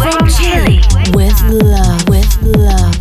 Love, with love, with love,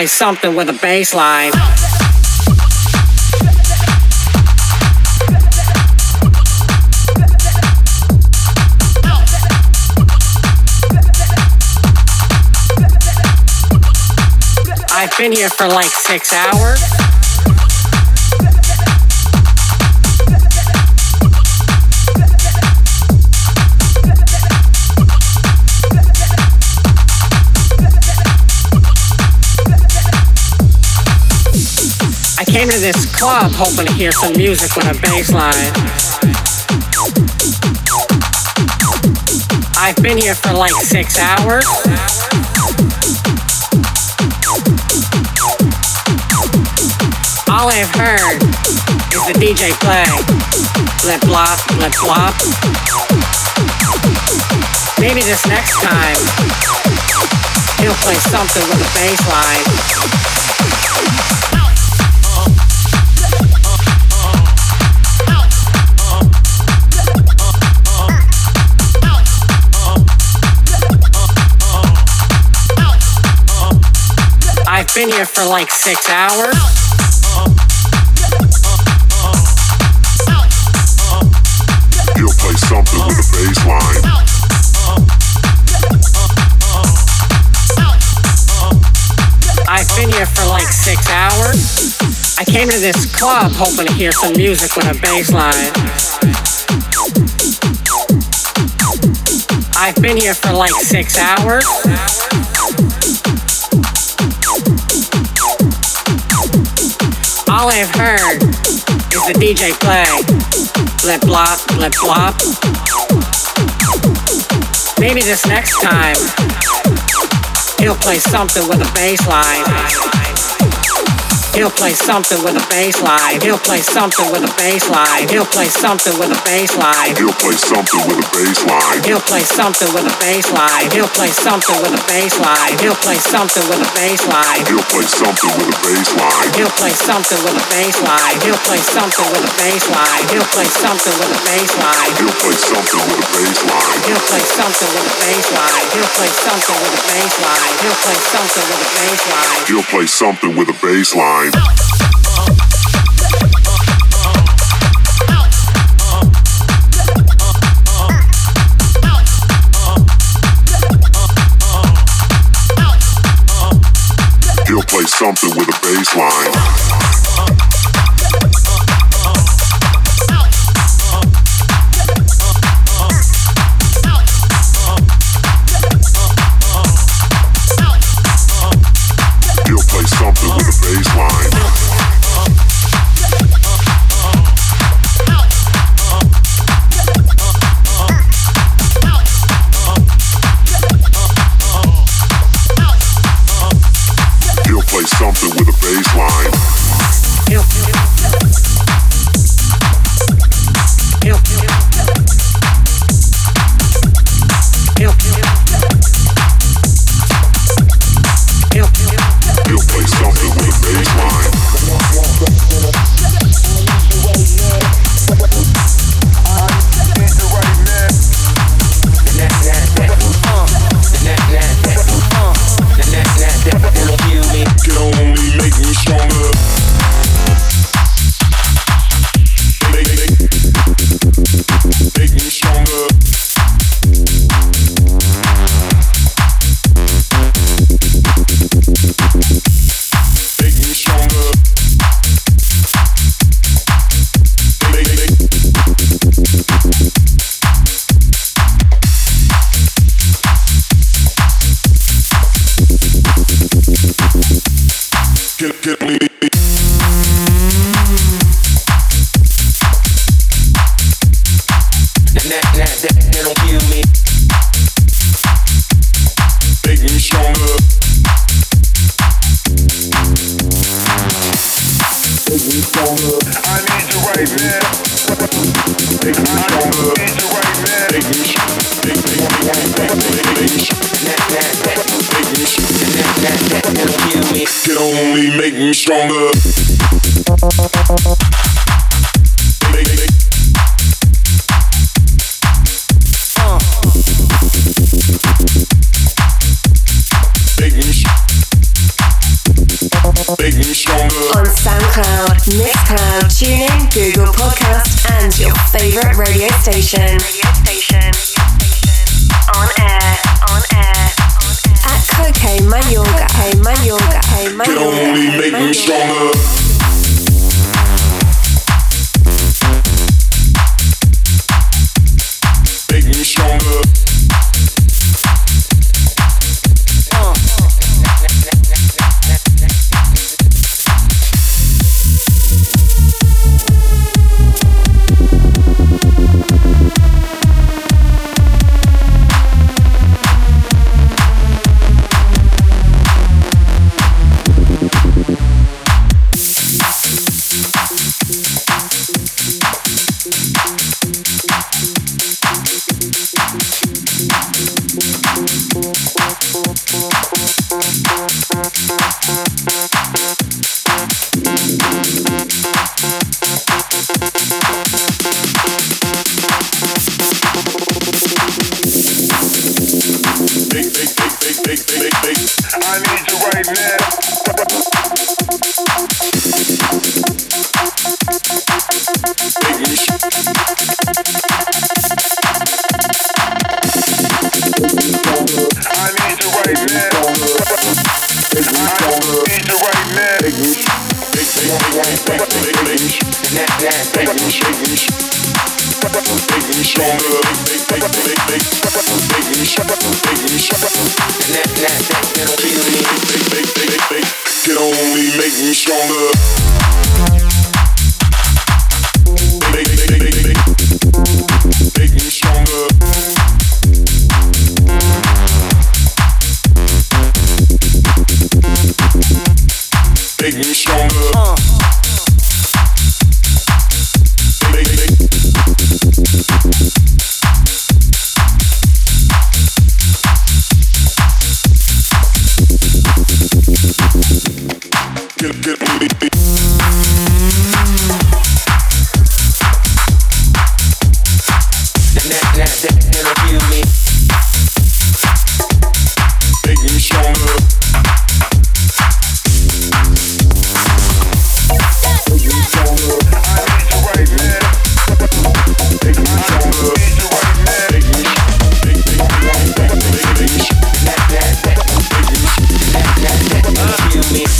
play something with a bass line. I've been here for like six hours. I came to this club hoping to hear some music with a bass line. I've been here for like six hours. All I've heard is the DJ play. Blip blop, blip blop. Maybe this next time he'll play something with a bass line. Been here for like six hours. He'll play something with a bass line. I've been here for like six hours. I came to this club hoping to hear some music with a bass line. I've been here for like six hours. All I've heard is the DJ play. Blip blop, blip blop. Maybe this next time he'll play something with a bass line. He'll play something with a bass line. He'll play something with a bass line. He'll play something with a bass line. He'll play something with a bass line. He'll play something with a bass line. He'll play something with a bass line. He'll play something with a bass line. He'll play something with a bass line. He'll play something with a bass line. He'll play something with a bass line. He'll play something with a bass line. He'll play something with a bass line. He'll play something with a bass line. He'll play something with a bass line. He'll play something with a bass line. He'll play something with. He'll play something with a bass line. typically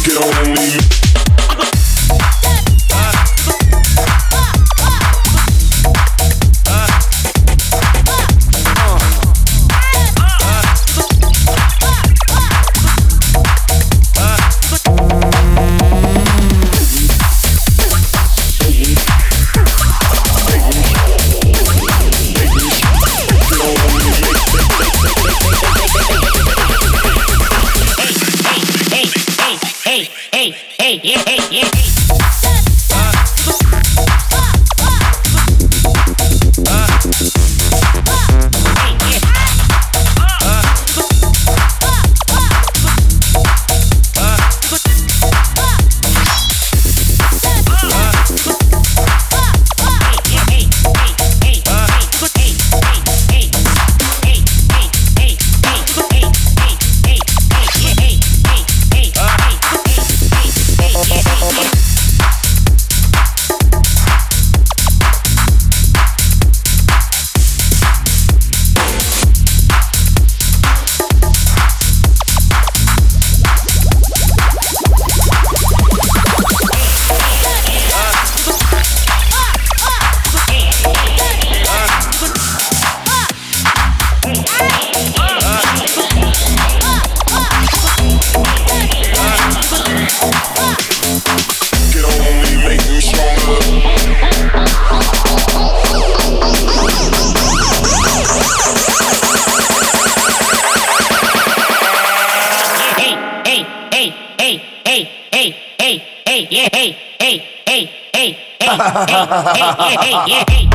Get on me. hey, hey, hey, yeah, hey, hey, hey, hey, hey, hey, hey, yeah, hey.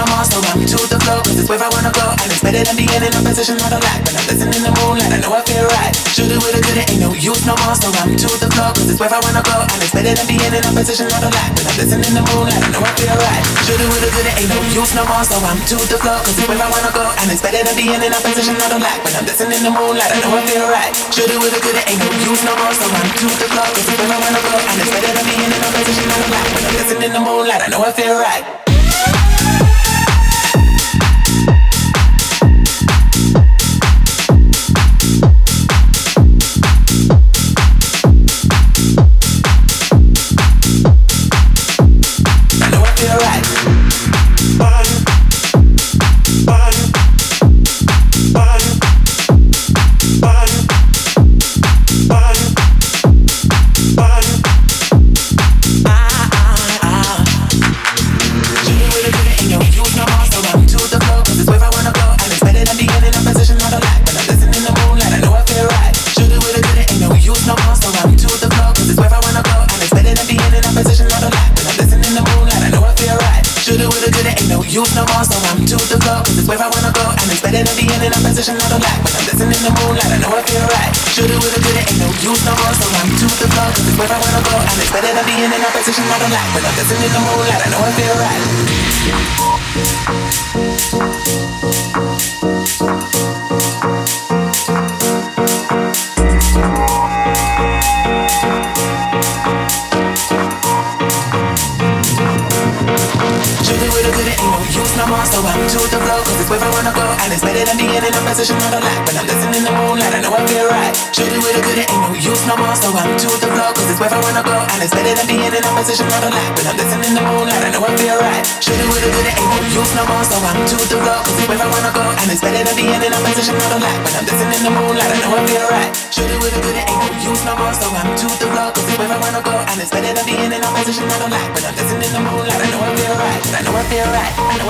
I'm on, so I choose the flow, cause it's where I wanna go. And it's better than being in a position When I'm listening in the moonlight, I know I feel right. Shoot it with a good, it ain't no use no more, so I the flow, cause it's where I wanna go. And it's better than being in a position I don't like. When I'm listening in the moonlight, I know I feel right. Shoot it with a good, it ain't no use no more, so I'm to the flow, cause it's where I wanna go. And it's better than being in a position I don't like. When I'm listening in the moonlight, I know I feel right. Shoot it with a good, it ain't no use no more, so I'm to the flow, cause it's where I wanna go. And it's better than being in a position I don't like. When I'm listening in the moonlight, I know I feel right. position of the light. I'm dancing in the moonlight, I know I feel right. Shoot it with a good, it ain't no use no more. So I'm to the flow, cause it's where I wanna go. And it's better than being in a position of the light. but I'm dancing in the moonlight, I know I feel right. use no more, so I'm to the flow, cause it's where I wanna go. And it's better than being in a position of a lack. When I'm dancing in the moonlight, I know I feel right. Shoot it with a good, it ain't no use no more, so I'm to the flow, cause it's where I wanna go. And it's better than being in a position of a lack. When I'm dancing in the moonlight, I know I feel right. Shoot it with a good, it ain't no use no more, so I'm to the flow, cause it's where I wanna go. And it's better than being in a position of a. When I'm dancing in the moonlight, I know I feel right. Shoot it with a good, it ain't no use no more, so I'm to the cause it's where I wanna go. And it's better than being in a position I don't like. When I'm dancing in the moonlight, I know I feel right. I know I feel right. I know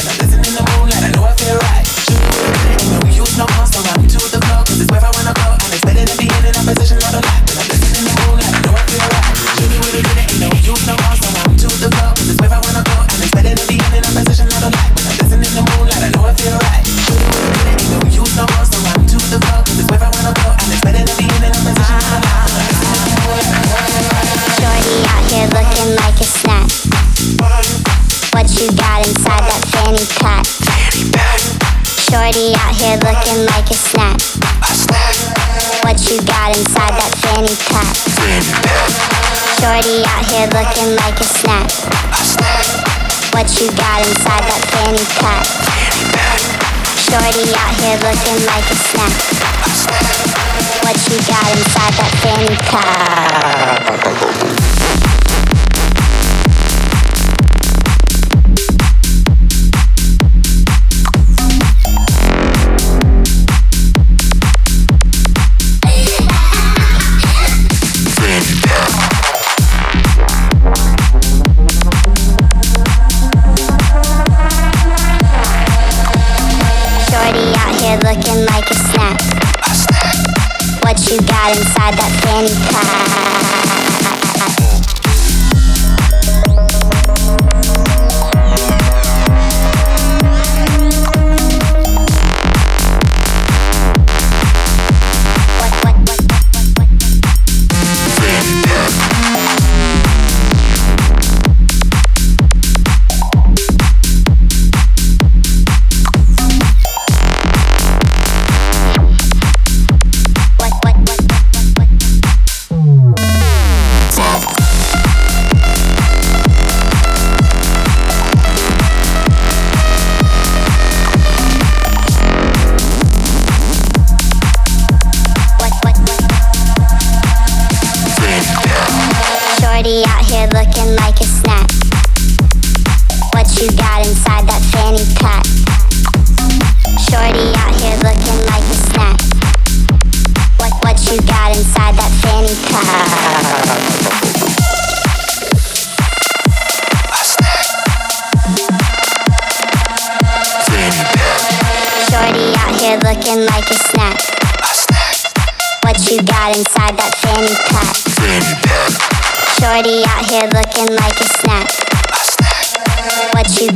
you got inside that fanny pack. Shorty out here looking like a snack. What you got inside that fanny pack? Shorty out here looking like a snack. What you got inside that fanny pack? Shorty out here looking like. A snack. What you got inside that fanny pack?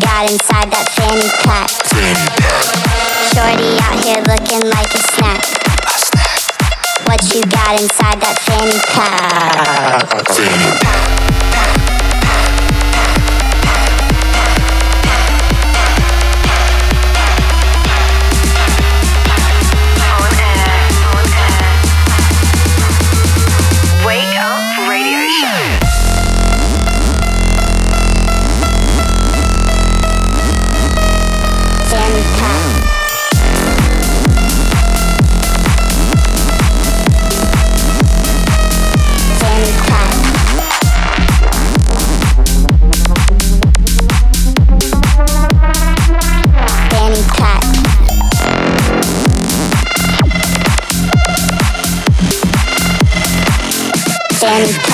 Got inside that fanny pack? Fanny pack. Shorty out here looking like a snack. A snack. What you got inside that fanny pack? fanny pack? Pack.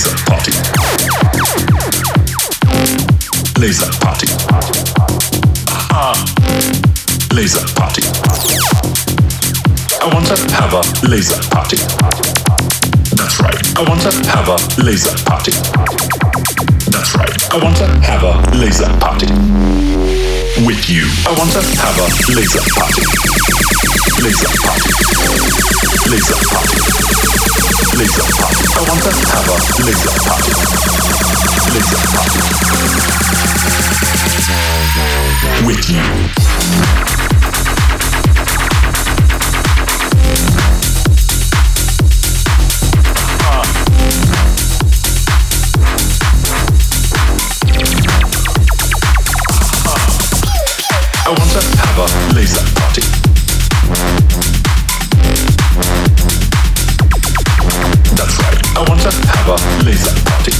Laser Party. Laser Party. Ah. Laser Party. I want to have a laser party. That's right. I want to have a laser party. That's right. I want to have a laser party. With you. I want to have a laser party. Laser party laser party, laser party. I want us to have a laser party, laser party with you. I want to have a laser. Laser.